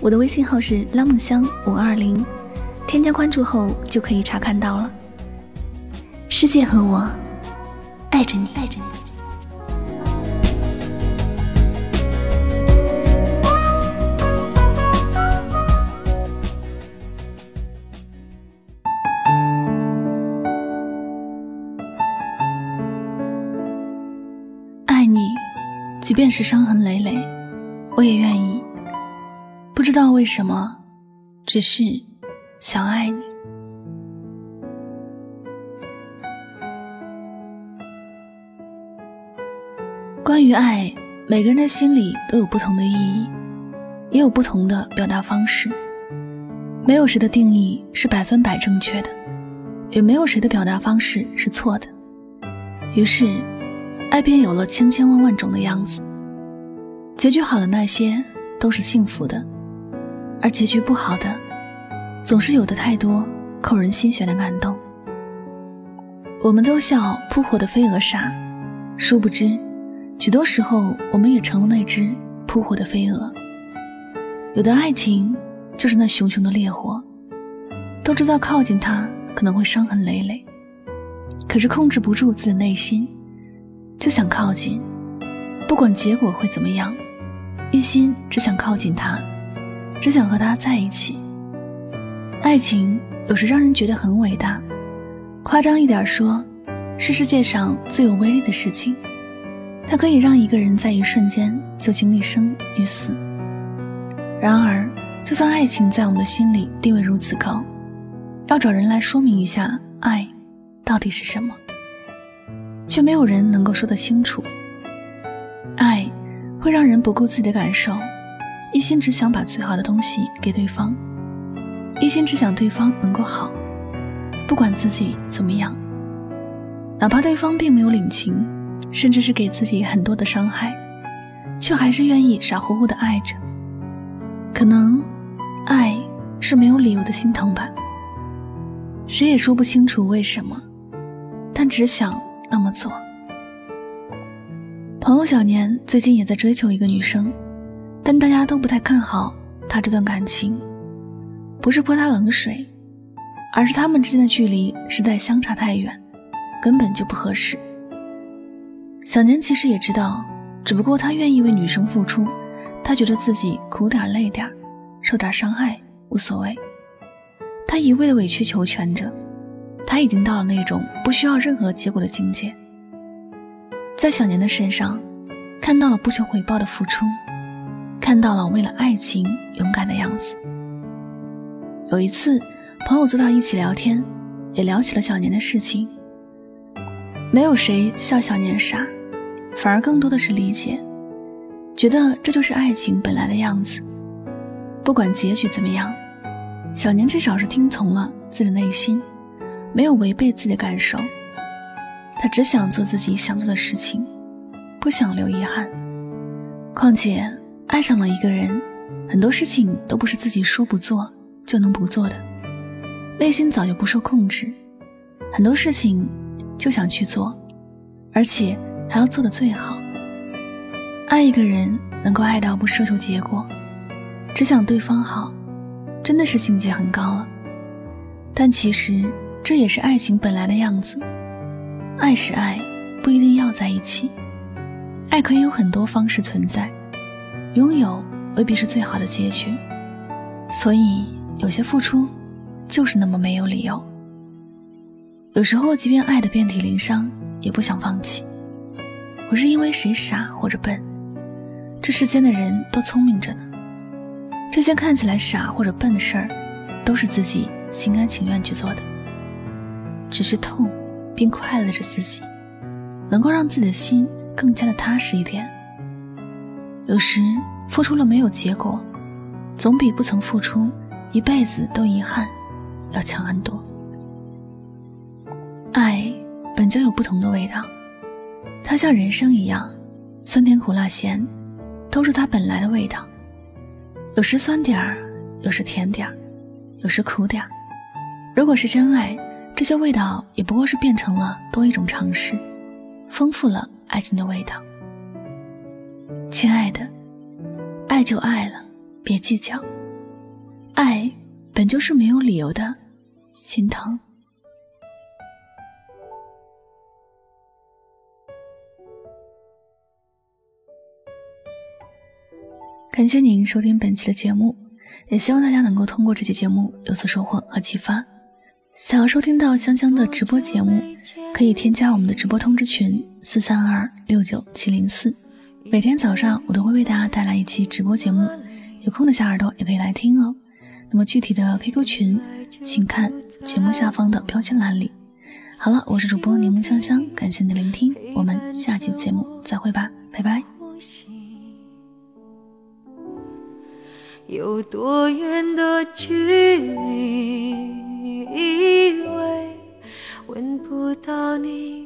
我的微信号是拉梦香五二零。添加关注后就可以查看到了。世界和我爱着你，爱着你。爱你，即便是伤痕累累，我也愿意。知道为什么，只是。想爱你。关于爱，每个人的心里都有不同的意义，也有不同的表达方式。没有谁的定义是百分百正确的，也没有谁的表达方式是错的。于是，爱便有了千千万万种的样子。结局好的那些都是幸福的，而结局不好的。总是有的太多扣人心弦的感动。我们都笑扑火的飞蛾傻，殊不知，许多时候我们也成了那只扑火的飞蛾。有的爱情就是那熊熊的烈火，都知道靠近它可能会伤痕累累，可是控制不住自己的内心，就想靠近，不管结果会怎么样，一心只想靠近他，只想和他在一起。爱情有时让人觉得很伟大，夸张一点说，是世界上最有威力的事情。它可以让一个人在一瞬间就经历生与死。然而，就算爱情在我们的心里地位如此高，要找人来说明一下爱到底是什么，却没有人能够说得清楚。爱会让人不顾自己的感受，一心只想把最好的东西给对方。一心只想对方能够好，不管自己怎么样，哪怕对方并没有领情，甚至是给自己很多的伤害，却还是愿意傻乎乎的爱着。可能，爱是没有理由的心疼吧。谁也说不清楚为什么，但只想那么做。朋友小年最近也在追求一个女生，但大家都不太看好他这段感情。不是泼他冷水，而是他们之间的距离实在相差太远，根本就不合适。小年其实也知道，只不过他愿意为女生付出，他觉得自己苦点累点，受点伤害无所谓。他一味的委曲求全着，他已经到了那种不需要任何结果的境界。在小年的身上，看到了不求回报的付出，看到了为了爱情勇敢的样子。有一次，朋友坐到一起聊天，也聊起了小年的事情。没有谁笑小年傻，反而更多的是理解，觉得这就是爱情本来的样子。不管结局怎么样，小年至少是听从了自己的内心，没有违背自己的感受。他只想做自己想做的事情，不想留遗憾。况且，爱上了一个人，很多事情都不是自己说不做。就能不做的，内心早就不受控制，很多事情就想去做，而且还要做的最好。爱一个人能够爱到不奢求结果，只想对方好，真的是境界很高了。但其实这也是爱情本来的样子。爱是爱，不一定要在一起。爱可以有很多方式存在，拥有未必是最好的结局。所以。有些付出，就是那么没有理由。有时候，即便爱的遍体鳞伤，也不想放弃。不是因为谁傻或者笨，这世间的人都聪明着呢。这些看起来傻或者笨的事儿，都是自己心甘情愿去做的。只是痛，并快乐着自己，能够让自己的心更加的踏实一点。有时付出了没有结果，总比不曾付出。一辈子都遗憾要强很多。爱本就有不同的味道，它像人生一样，酸甜苦辣咸，都是它本来的味道。有时酸点儿，有时甜点儿，有时苦点儿。如果是真爱，这些味道也不过是变成了多一种尝试，丰富了爱情的味道。亲爱的，爱就爱了，别计较。爱本就是没有理由的心疼。感谢您收听本期的节目，也希望大家能够通过这期节目有所收获和启发。想要收听到香香的直播节目，可以添加我们的直播通知群四三二六九七零四。每天早上我都会为大家带来一期直播节目，有空的小耳朵也可以来听哦。那么具体的 QQ 群，请看节目下方的标签栏里。好了，我是主播柠檬香香，感谢你的聆听，我们下期节目再会吧，拜拜。有多远的距离，以为闻不到你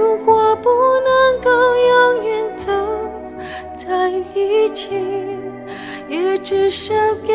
如果不能够永远走在一起，也至少给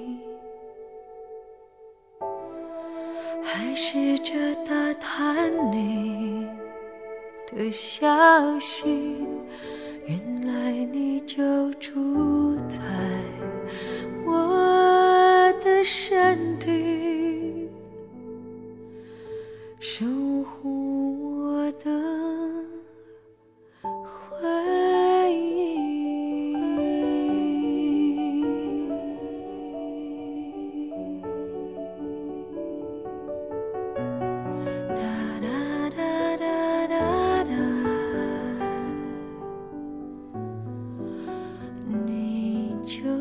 试着打探你的消息，原来你就住在我的身体，就。